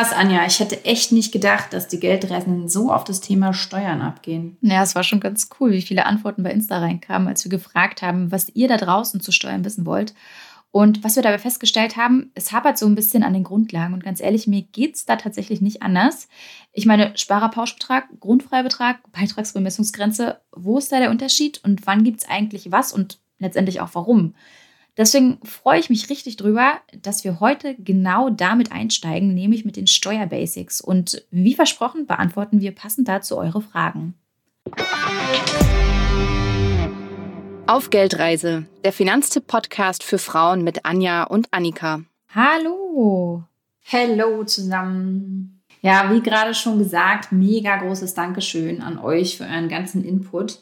Krass, Anja, ich hätte echt nicht gedacht, dass die Geldreisenden so auf das Thema Steuern abgehen. Ja, es war schon ganz cool, wie viele Antworten bei Insta reinkamen, als wir gefragt haben, was ihr da draußen zu Steuern wissen wollt. Und was wir dabei festgestellt haben, es hapert so ein bisschen an den Grundlagen. Und ganz ehrlich, mir geht es da tatsächlich nicht anders. Ich meine, Sparerpauschbetrag, Grundfreibetrag, Beitragsbemessungsgrenze, wo ist da der Unterschied und wann gibt es eigentlich was und letztendlich auch warum? Deswegen freue ich mich richtig drüber, dass wir heute genau damit einsteigen, nämlich mit den Steuerbasics. Und wie versprochen beantworten wir passend dazu eure Fragen. Auf Geldreise, der Finanztipp-Podcast für Frauen mit Anja und Annika. Hallo. Hello zusammen. Ja, wie gerade schon gesagt, mega großes Dankeschön an euch für euren ganzen Input.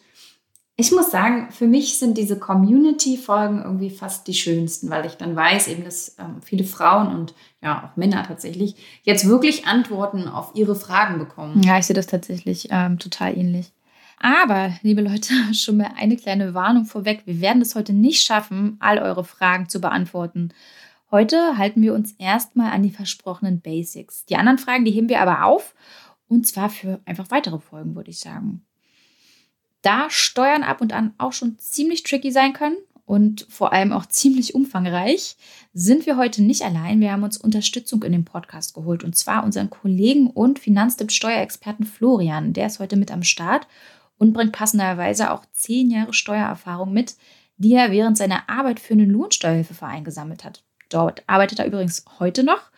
Ich muss sagen, für mich sind diese Community-Folgen irgendwie fast die schönsten, weil ich dann weiß eben, dass ähm, viele Frauen und ja auch Männer tatsächlich jetzt wirklich Antworten auf ihre Fragen bekommen. Ja, ich sehe das tatsächlich ähm, total ähnlich. Aber, liebe Leute, schon mal eine kleine Warnung vorweg. Wir werden es heute nicht schaffen, all eure Fragen zu beantworten. Heute halten wir uns erstmal an die versprochenen Basics. Die anderen Fragen, die heben wir aber auf. Und zwar für einfach weitere Folgen, würde ich sagen da Steuern ab und an auch schon ziemlich tricky sein können und vor allem auch ziemlich umfangreich, sind wir heute nicht allein. Wir haben uns Unterstützung in den Podcast geholt und zwar unseren Kollegen und Finanztipp-Steuerexperten Florian. Der ist heute mit am Start und bringt passenderweise auch zehn Jahre Steuererfahrung mit, die er während seiner Arbeit für einen Lohnsteuerhilfeverein gesammelt hat. Dort arbeitet er übrigens heute noch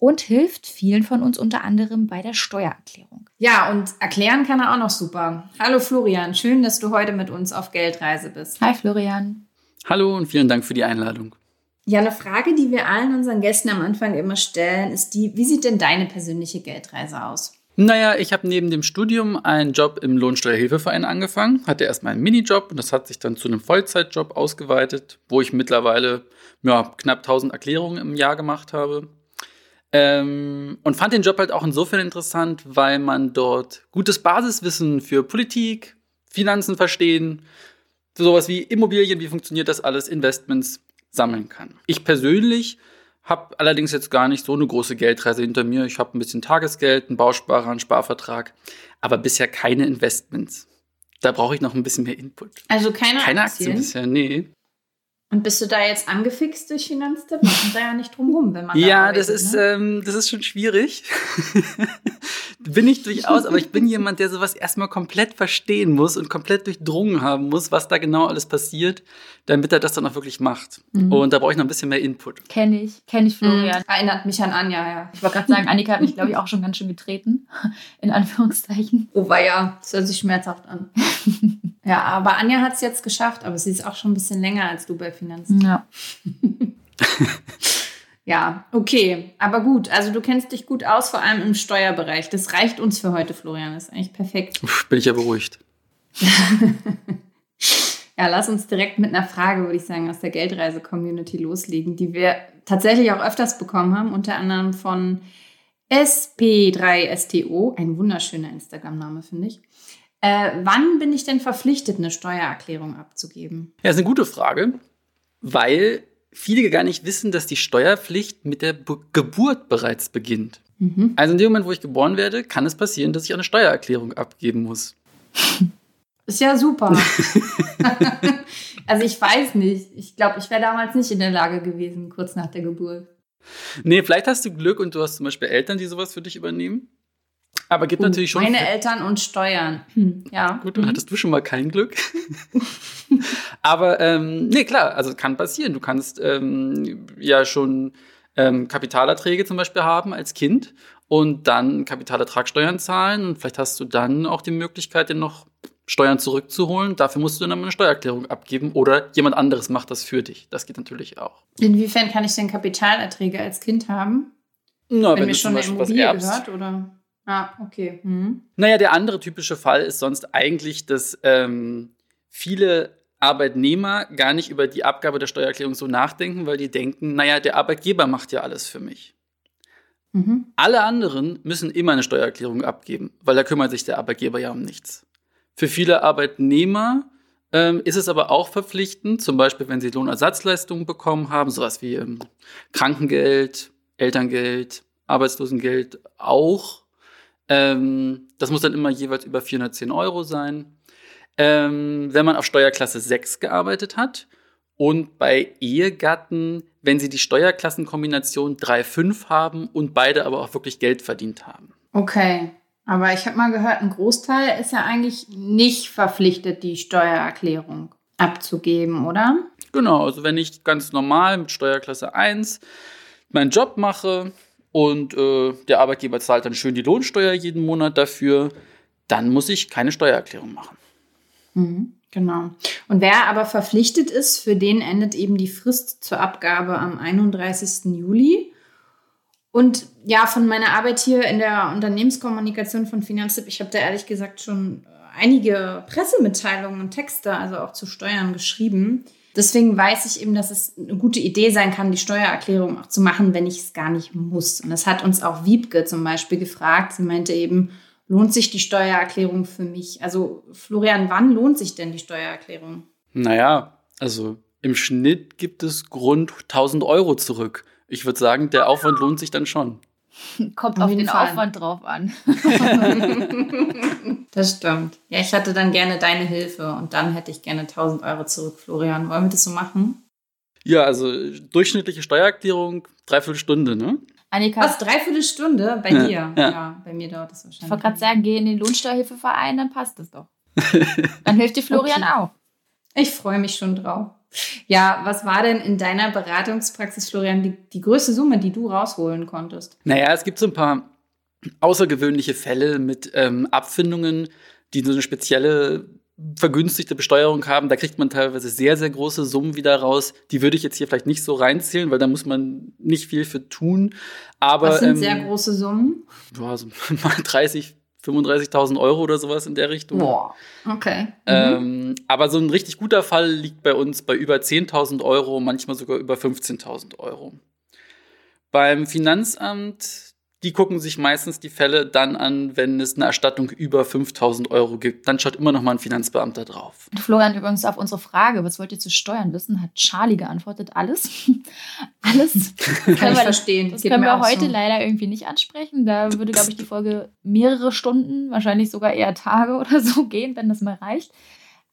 und hilft vielen von uns unter anderem bei der Steuererklärung. Ja, und erklären kann er auch noch super. Hallo Florian, schön, dass du heute mit uns auf Geldreise bist. Hi Florian. Hallo und vielen Dank für die Einladung. Ja, eine Frage, die wir allen unseren Gästen am Anfang immer stellen, ist die, wie sieht denn deine persönliche Geldreise aus? Naja, ich habe neben dem Studium einen Job im Lohnsteuerhilfeverein angefangen, hatte erstmal einen Minijob und das hat sich dann zu einem Vollzeitjob ausgeweitet, wo ich mittlerweile ja, knapp 1000 Erklärungen im Jahr gemacht habe. Ähm, und fand den Job halt auch insofern interessant, weil man dort gutes Basiswissen für Politik, Finanzen verstehen, für sowas wie Immobilien, wie funktioniert das alles, Investments sammeln kann. Ich persönlich habe allerdings jetzt gar nicht so eine große Geldreise hinter mir. Ich habe ein bisschen Tagesgeld, einen Bausparer, einen Sparvertrag, aber bisher keine Investments. Da brauche ich noch ein bisschen mehr Input. Also keine, keine Aktien? Aktien bisher, nee. Und bist du da jetzt angefixt durch Finanztipp? Man kommt da ja nicht drum rum, wenn man. Ja, da arbeitet, das ist, ne? ähm, das ist schon schwierig. bin ich durchaus, aber ich bin jemand, der sowas erstmal komplett verstehen muss und komplett durchdrungen haben muss, was da genau alles passiert, damit er das dann auch wirklich macht. Mhm. Und da brauche ich noch ein bisschen mehr Input. Kenne ich, kenne ich Florian. Mhm. Erinnert mich an Anja, ja. Ich wollte gerade sagen, Annika hat mich, glaube ich, auch schon ganz schön getreten. In Anführungszeichen. Oh, war ja, das hört sich schmerzhaft an. ja, aber Anja hat es jetzt geschafft, aber sie ist auch schon ein bisschen länger als du bei Finanzen. Ja. ja, okay. Aber gut, also du kennst dich gut aus, vor allem im Steuerbereich. Das reicht uns für heute, Florian. Das ist eigentlich perfekt. Uff, bin ich ja beruhigt. ja, lass uns direkt mit einer Frage, würde ich sagen, aus der Geldreise-Community loslegen, die wir tatsächlich auch öfters bekommen haben, unter anderem von SP3STO, ein wunderschöner Instagram-Name, finde ich. Äh, wann bin ich denn verpflichtet, eine Steuererklärung abzugeben? Ja, ist eine gute Frage weil viele gar nicht wissen, dass die Steuerpflicht mit der Be Geburt bereits beginnt. Mhm. Also in dem Moment, wo ich geboren werde, kann es passieren, dass ich eine Steuererklärung abgeben muss. Ist ja super. also ich weiß nicht. Ich glaube, ich wäre damals nicht in der Lage gewesen, kurz nach der Geburt. Nee, vielleicht hast du Glück und du hast zum Beispiel Eltern, die sowas für dich übernehmen. Aber gibt und natürlich schon. Meine Eltern und Steuern. Hm, ja. Gut, dann mhm. hattest du schon mal kein Glück. Aber ähm, nee, klar, also kann passieren. Du kannst ähm, ja schon ähm, Kapitalerträge zum Beispiel haben als Kind und dann Kapitalertragssteuern zahlen. Und vielleicht hast du dann auch die Möglichkeit, dir noch Steuern zurückzuholen. Dafür musst du dann eine Steuererklärung abgeben oder jemand anderes macht das für dich. Das geht natürlich auch. Inwiefern kann ich denn Kapitalerträge als Kind haben? Na, wenn, wenn mir schon eine Immobilie gehört, oder? Ah, okay. Mhm. Naja, der andere typische Fall ist sonst eigentlich, dass ähm, viele Arbeitnehmer gar nicht über die Abgabe der Steuererklärung so nachdenken, weil die denken, naja, der Arbeitgeber macht ja alles für mich. Mhm. Alle anderen müssen immer eine Steuererklärung abgeben, weil da kümmert sich der Arbeitgeber ja um nichts. Für viele Arbeitnehmer ähm, ist es aber auch verpflichtend, zum Beispiel wenn sie Lohnersatzleistungen bekommen haben, sowas wie ähm, Krankengeld, Elterngeld, Arbeitslosengeld auch. Ähm, das muss dann immer jeweils über 410 Euro sein. Ähm, wenn man auf Steuerklasse 6 gearbeitet hat und bei Ehegatten, wenn sie die Steuerklassenkombination 3,5 haben und beide aber auch wirklich Geld verdient haben. Okay. Aber ich habe mal gehört, ein Großteil ist ja eigentlich nicht verpflichtet, die Steuererklärung abzugeben, oder? Genau, also wenn ich ganz normal mit Steuerklasse 1 meinen Job mache und äh, der Arbeitgeber zahlt dann schön die Lohnsteuer jeden Monat dafür, dann muss ich keine Steuererklärung machen. Mhm, genau. Und wer aber verpflichtet ist, für den endet eben die Frist zur Abgabe am 31. Juli. Und ja, von meiner Arbeit hier in der Unternehmenskommunikation von Finanztipp, ich habe da ehrlich gesagt schon einige Pressemitteilungen und Texte, also auch zu Steuern geschrieben. Deswegen weiß ich eben, dass es eine gute Idee sein kann, die Steuererklärung auch zu machen, wenn ich es gar nicht muss. Und das hat uns auch Wiebke zum Beispiel gefragt. Sie meinte eben, lohnt sich die Steuererklärung für mich? Also Florian, wann lohnt sich denn die Steuererklärung? Naja, also im Schnitt gibt es rund 1000 Euro zurück ich würde sagen, der Aufwand lohnt sich dann schon. Kommt auf, auf den Fall. Aufwand drauf an. das stimmt. Ja, ich hatte dann gerne deine Hilfe und dann hätte ich gerne 1000 Euro zurück, Florian. Wollen wir das so machen? Ja, also durchschnittliche Steuererklärung, dreiviertel Stunde, ne? Annika. Was, dreiviertel Stunde? Bei ja, dir? Ja. ja. bei mir dauert das wahrscheinlich. Ich wollte gerade sagen, geh in den Lohnsteuerhilfeverein, dann passt das doch. dann hilft dir Florian okay. auch. Ich freue mich schon drauf. Ja, was war denn in deiner Beratungspraxis, Florian, die, die größte Summe, die du rausholen konntest? Naja, es gibt so ein paar außergewöhnliche Fälle mit ähm, Abfindungen, die so eine spezielle vergünstigte Besteuerung haben. Da kriegt man teilweise sehr, sehr große Summen wieder raus. Die würde ich jetzt hier vielleicht nicht so reinzählen, weil da muss man nicht viel für tun. Aber, Was sind ähm, sehr große Summen? Ja, so mal 30, 35.000 Euro oder sowas in der Richtung. Boah, okay. Mhm. Ähm, aber so ein richtig guter Fall liegt bei uns bei über 10.000 Euro, manchmal sogar über 15.000 Euro. Beim Finanzamt die gucken sich meistens die Fälle dann an, wenn es eine Erstattung über 5000 Euro gibt. Dann schaut immer noch mal ein Finanzbeamter drauf. Florian, übrigens auf unsere Frage, was wollt ihr zu Steuern wissen, hat Charlie geantwortet, alles. alles. Kann ich wir, verstehen. Das Geht können wir heute so. leider irgendwie nicht ansprechen. Da würde, glaube ich, die Folge mehrere Stunden, wahrscheinlich sogar eher Tage oder so gehen, wenn das mal reicht.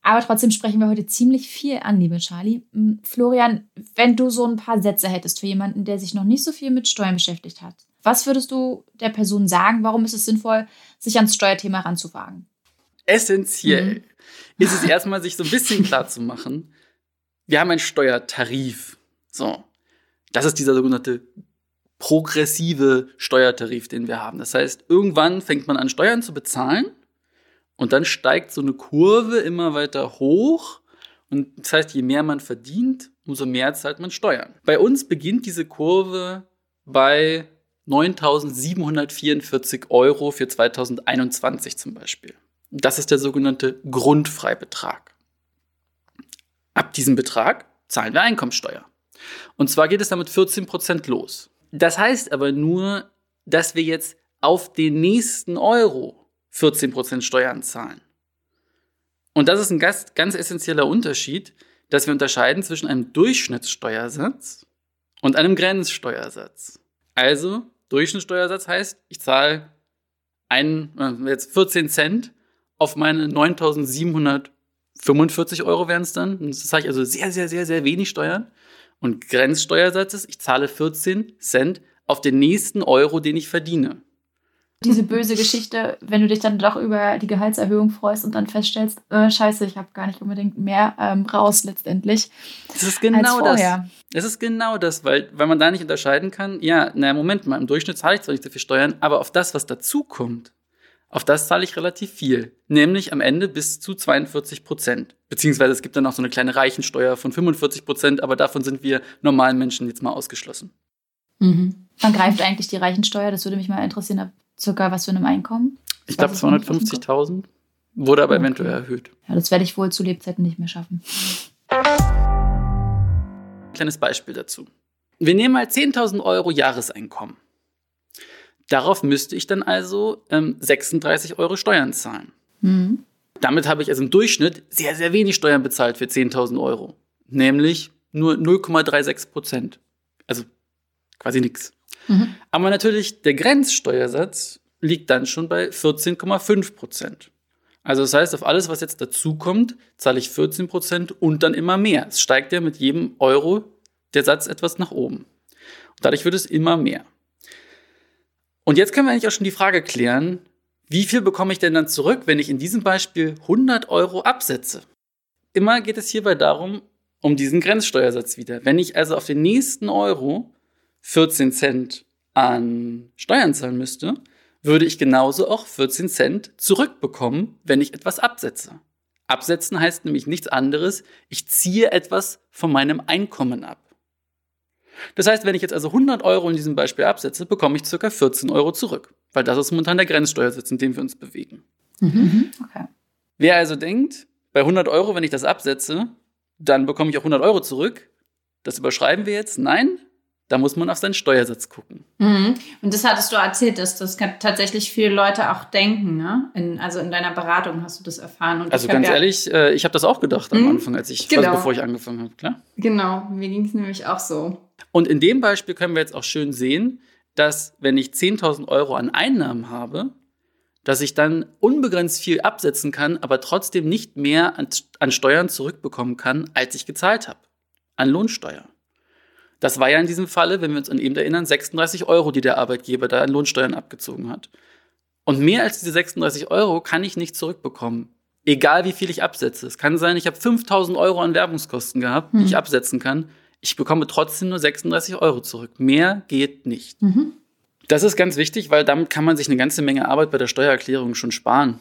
Aber trotzdem sprechen wir heute ziemlich viel an, liebe Charlie. Hm, Florian, wenn du so ein paar Sätze hättest für jemanden, der sich noch nicht so viel mit Steuern beschäftigt hat, was würdest du der Person sagen? Warum ist es sinnvoll, sich ans Steuerthema ranzuwagen? Essentiell mhm. ist es erstmal, sich so ein bisschen klar zu machen. Wir haben einen Steuertarif. So. Das ist dieser sogenannte progressive Steuertarif, den wir haben. Das heißt, irgendwann fängt man an, Steuern zu bezahlen und dann steigt so eine Kurve immer weiter hoch. Und das heißt, je mehr man verdient, umso mehr zahlt man Steuern. Bei uns beginnt diese Kurve bei 9.744 Euro für 2021 zum Beispiel. Das ist der sogenannte Grundfreibetrag. Ab diesem Betrag zahlen wir Einkommensteuer. Und zwar geht es damit 14 Prozent los. Das heißt aber nur, dass wir jetzt auf den nächsten Euro 14 Prozent Steuern zahlen. Und das ist ein ganz, ganz essentieller Unterschied, dass wir unterscheiden zwischen einem Durchschnittssteuersatz und einem Grenzsteuersatz. Also Durchschnittssteuersatz heißt, ich zahle einen, äh, jetzt 14 Cent auf meine 9.745 Euro wären es dann. Das zahle ich also sehr, sehr, sehr, sehr wenig Steuern. Und Grenzsteuersatz ist, ich zahle 14 Cent auf den nächsten Euro, den ich verdiene diese böse Geschichte, wenn du dich dann doch über die Gehaltserhöhung freust und dann feststellst, äh, scheiße, ich habe gar nicht unbedingt mehr ähm, raus letztendlich. Das ist genau das. Es ist genau das, weil, weil man da nicht unterscheiden kann, ja, naja, Moment mal, im Durchschnitt zahle ich zwar nicht so viel Steuern, aber auf das, was dazukommt, auf das zahle ich relativ viel. Nämlich am Ende bis zu 42 Prozent. Beziehungsweise es gibt dann noch so eine kleine Reichensteuer von 45 Prozent, aber davon sind wir normalen Menschen jetzt mal ausgeschlossen. Mhm. Wann greift eigentlich die Reichensteuer? Das würde mich mal interessieren, circa was für einem Einkommen? Ich glaube 250.000. Wurde aber okay. eventuell erhöht. Ja, das werde ich wohl zu Lebzeiten nicht mehr schaffen. Kleines Beispiel dazu. Wir nehmen mal 10.000 Euro Jahreseinkommen. Darauf müsste ich dann also ähm, 36 Euro Steuern zahlen. Mhm. Damit habe ich also im Durchschnitt sehr, sehr wenig Steuern bezahlt für 10.000 Euro. Nämlich nur 0,36 Prozent. Also quasi nichts. Mhm. Aber natürlich, der Grenzsteuersatz liegt dann schon bei 14,5 Prozent. Also das heißt, auf alles, was jetzt dazukommt, zahle ich 14 Prozent und dann immer mehr. Es steigt ja mit jedem Euro der Satz etwas nach oben. Und dadurch wird es immer mehr. Und jetzt können wir eigentlich auch schon die Frage klären, wie viel bekomme ich denn dann zurück, wenn ich in diesem Beispiel 100 Euro absetze? Immer geht es hierbei darum, um diesen Grenzsteuersatz wieder. Wenn ich also auf den nächsten Euro 14 Cent an Steuern zahlen müsste, würde ich genauso auch 14 Cent zurückbekommen, wenn ich etwas absetze. Absetzen heißt nämlich nichts anderes, ich ziehe etwas von meinem Einkommen ab. Das heißt, wenn ich jetzt also 100 Euro in diesem Beispiel absetze, bekomme ich ca. 14 Euro zurück, weil das ist momentan der Grenzsteuersatz, in dem wir uns bewegen. Mhm. Okay. Wer also denkt, bei 100 Euro, wenn ich das absetze, dann bekomme ich auch 100 Euro zurück, das überschreiben wir jetzt. Nein, da muss man auf seinen Steuersatz gucken. Mhm. Und das hattest du erzählt, dass das tatsächlich viele Leute auch denken. Ne? In, also in deiner Beratung hast du das erfahren. Und also ganz ja ehrlich, äh, ich habe das auch gedacht am mhm. Anfang, als ich, genau. also bevor ich angefangen habe, klar? Genau, mir ging es nämlich auch so. Und in dem Beispiel können wir jetzt auch schön sehen, dass wenn ich 10.000 Euro an Einnahmen habe, dass ich dann unbegrenzt viel absetzen kann, aber trotzdem nicht mehr an, an Steuern zurückbekommen kann, als ich gezahlt habe. An Lohnsteuer. Das war ja in diesem Falle, wenn wir uns an eben erinnern, 36 Euro, die der Arbeitgeber da an Lohnsteuern abgezogen hat. Und mehr als diese 36 Euro kann ich nicht zurückbekommen. Egal wie viel ich absetze. Es kann sein, ich habe 5000 Euro an Werbungskosten gehabt, die ich hm. absetzen kann. Ich bekomme trotzdem nur 36 Euro zurück. Mehr geht nicht. Mhm. Das ist ganz wichtig, weil damit kann man sich eine ganze Menge Arbeit bei der Steuererklärung schon sparen.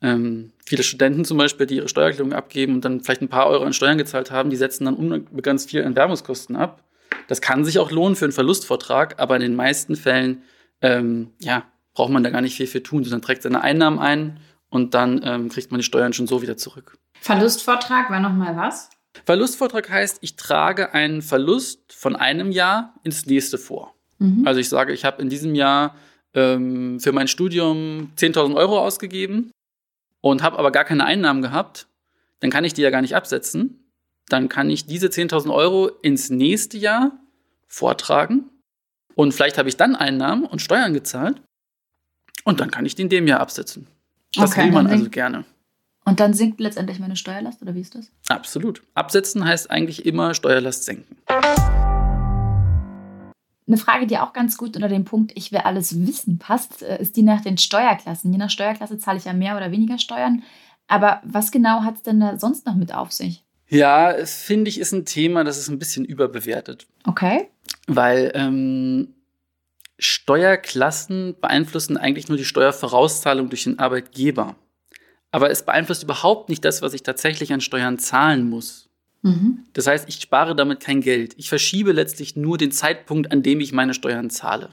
Ähm, viele Studenten zum Beispiel, die ihre Steuererklärung abgeben und dann vielleicht ein paar Euro an Steuern gezahlt haben, die setzen dann unbegrenzt viel an Werbungskosten ab. Das kann sich auch lohnen für einen Verlustvortrag, aber in den meisten Fällen ähm, ja, braucht man da gar nicht viel für tun. Sondern trägt seine Einnahmen ein und dann ähm, kriegt man die Steuern schon so wieder zurück. Verlustvortrag war nochmal was? Verlustvortrag heißt, ich trage einen Verlust von einem Jahr ins nächste vor. Mhm. Also ich sage, ich habe in diesem Jahr ähm, für mein Studium 10.000 Euro ausgegeben und habe aber gar keine Einnahmen gehabt. Dann kann ich die ja gar nicht absetzen dann kann ich diese 10.000 Euro ins nächste Jahr vortragen und vielleicht habe ich dann Einnahmen und Steuern gezahlt und dann kann ich die in dem Jahr absetzen. Das okay, will man also gerne. Und dann sinkt letztendlich meine Steuerlast oder wie ist das? Absolut. Absetzen heißt eigentlich immer Steuerlast senken. Eine Frage, die auch ganz gut unter den Punkt Ich will alles wissen passt, äh, ist die nach den Steuerklassen. Je nach Steuerklasse zahle ich ja mehr oder weniger Steuern. Aber was genau hat es denn da sonst noch mit auf sich? Ja, finde ich, ist ein Thema, das ist ein bisschen überbewertet. Okay. Weil ähm, Steuerklassen beeinflussen eigentlich nur die Steuervorauszahlung durch den Arbeitgeber. Aber es beeinflusst überhaupt nicht das, was ich tatsächlich an Steuern zahlen muss. Mhm. Das heißt, ich spare damit kein Geld. Ich verschiebe letztlich nur den Zeitpunkt, an dem ich meine Steuern zahle.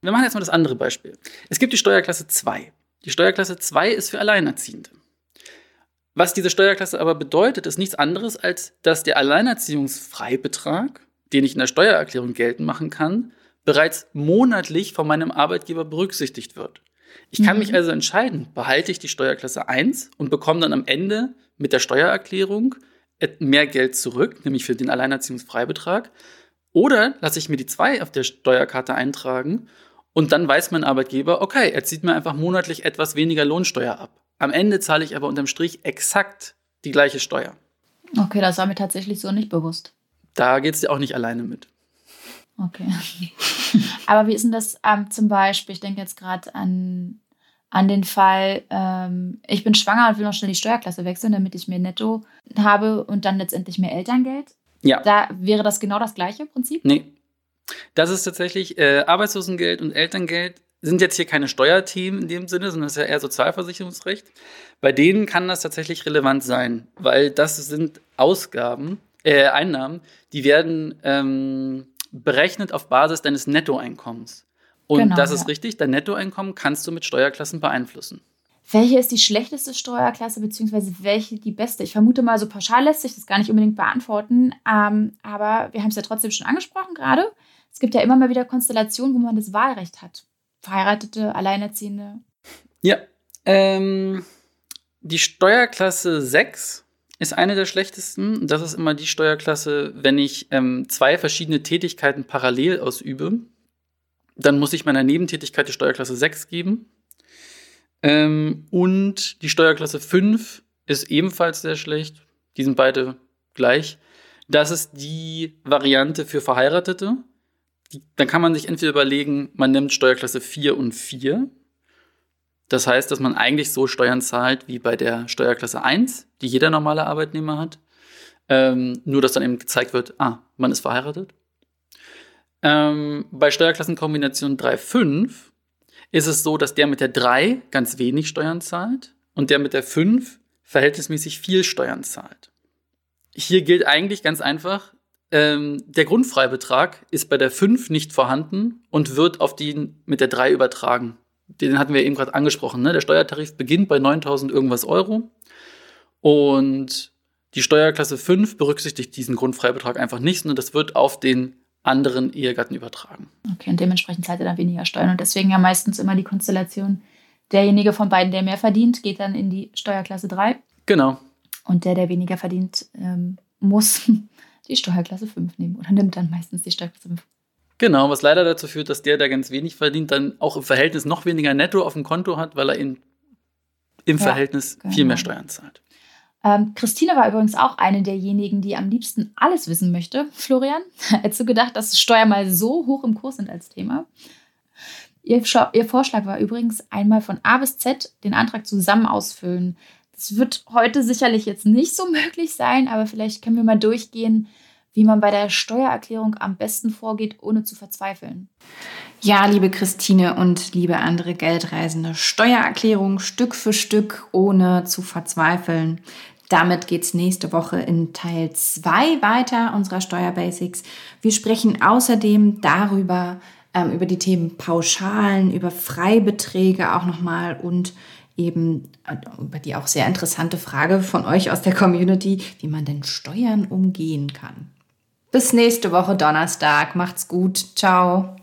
Wir machen jetzt mal das andere Beispiel. Es gibt die Steuerklasse 2. Die Steuerklasse 2 ist für Alleinerziehende. Was diese Steuerklasse aber bedeutet, ist nichts anderes, als dass der Alleinerziehungsfreibetrag, den ich in der Steuererklärung geltend machen kann, bereits monatlich von meinem Arbeitgeber berücksichtigt wird. Ich kann mhm. mich also entscheiden, behalte ich die Steuerklasse 1 und bekomme dann am Ende mit der Steuererklärung mehr Geld zurück, nämlich für den Alleinerziehungsfreibetrag, oder lasse ich mir die 2 auf der Steuerkarte eintragen und dann weiß mein Arbeitgeber, okay, er zieht mir einfach monatlich etwas weniger Lohnsteuer ab. Am Ende zahle ich aber unterm Strich exakt die gleiche Steuer. Okay, das war mir tatsächlich so nicht bewusst. Da geht es dir auch nicht alleine mit. Okay. aber wie ist denn das ähm, zum Beispiel? Ich denke jetzt gerade an, an den Fall, ähm, ich bin schwanger und will noch schnell die Steuerklasse wechseln, damit ich mehr Netto habe und dann letztendlich mehr Elterngeld. Ja. Da wäre das genau das gleiche Prinzip? Nee. Das ist tatsächlich äh, Arbeitslosengeld und Elterngeld sind jetzt hier keine Steuerthemen in dem Sinne, sondern das ist ja eher Sozialversicherungsrecht. Bei denen kann das tatsächlich relevant sein, weil das sind Ausgaben, äh, Einnahmen, die werden ähm, berechnet auf Basis deines Nettoeinkommens. Und genau, das ist ja. richtig, dein Nettoeinkommen kannst du mit Steuerklassen beeinflussen. Welche ist die schlechteste Steuerklasse, beziehungsweise welche die beste? Ich vermute mal, so pauschal lässt sich das gar nicht unbedingt beantworten. Ähm, aber wir haben es ja trotzdem schon angesprochen gerade. Es gibt ja immer mal wieder Konstellationen, wo man das Wahlrecht hat. Verheiratete, Alleinerziehende? Ja. Ähm, die Steuerklasse 6 ist eine der schlechtesten. Das ist immer die Steuerklasse, wenn ich ähm, zwei verschiedene Tätigkeiten parallel ausübe. Dann muss ich meiner Nebentätigkeit die Steuerklasse 6 geben. Ähm, und die Steuerklasse 5 ist ebenfalls sehr schlecht. Die sind beide gleich. Das ist die Variante für Verheiratete. Dann kann man sich entweder überlegen, man nimmt Steuerklasse 4 und 4. Das heißt, dass man eigentlich so Steuern zahlt wie bei der Steuerklasse 1, die jeder normale Arbeitnehmer hat. Ähm, nur, dass dann eben gezeigt wird, ah, man ist verheiratet. Ähm, bei Steuerklassenkombination 3,5 ist es so, dass der mit der 3 ganz wenig Steuern zahlt und der mit der 5 verhältnismäßig viel Steuern zahlt. Hier gilt eigentlich ganz einfach, ähm, der Grundfreibetrag ist bei der 5 nicht vorhanden und wird auf den mit der 3 übertragen. Den hatten wir eben gerade angesprochen. Ne? Der Steuertarif beginnt bei 9000 irgendwas Euro und die Steuerklasse 5 berücksichtigt diesen Grundfreibetrag einfach nicht, sondern das wird auf den anderen Ehegatten übertragen. Okay, und dementsprechend zahlt er dann weniger Steuern. Und deswegen ja meistens immer die Konstellation, derjenige von beiden, der mehr verdient, geht dann in die Steuerklasse 3. Genau. Und der, der weniger verdient, ähm, muss die Steuerklasse 5 nehmen oder nimmt dann meistens die Steuerklasse 5. Genau, was leider dazu führt, dass der, der ganz wenig verdient, dann auch im Verhältnis noch weniger netto auf dem Konto hat, weil er in, im ja, Verhältnis genau. viel mehr Steuern zahlt. Ähm, Christine war übrigens auch eine derjenigen, die am liebsten alles wissen möchte. Florian, hättest du gedacht, dass Steuern mal so hoch im Kurs sind als Thema? Ihr, ihr Vorschlag war übrigens einmal von A bis Z den Antrag zusammen ausfüllen. Das wird heute sicherlich jetzt nicht so möglich sein, aber vielleicht können wir mal durchgehen, wie man bei der Steuererklärung am besten vorgeht, ohne zu verzweifeln. Ja, liebe Christine und liebe andere Geldreisende, Steuererklärung Stück für Stück, ohne zu verzweifeln. Damit geht es nächste Woche in Teil 2 weiter unserer Steuerbasics. Wir sprechen außerdem darüber, ähm, über die Themen Pauschalen, über Freibeträge auch nochmal und eben äh, über die auch sehr interessante Frage von euch aus der Community, wie man denn Steuern umgehen kann. Bis nächste Woche Donnerstag. Macht's gut. Ciao.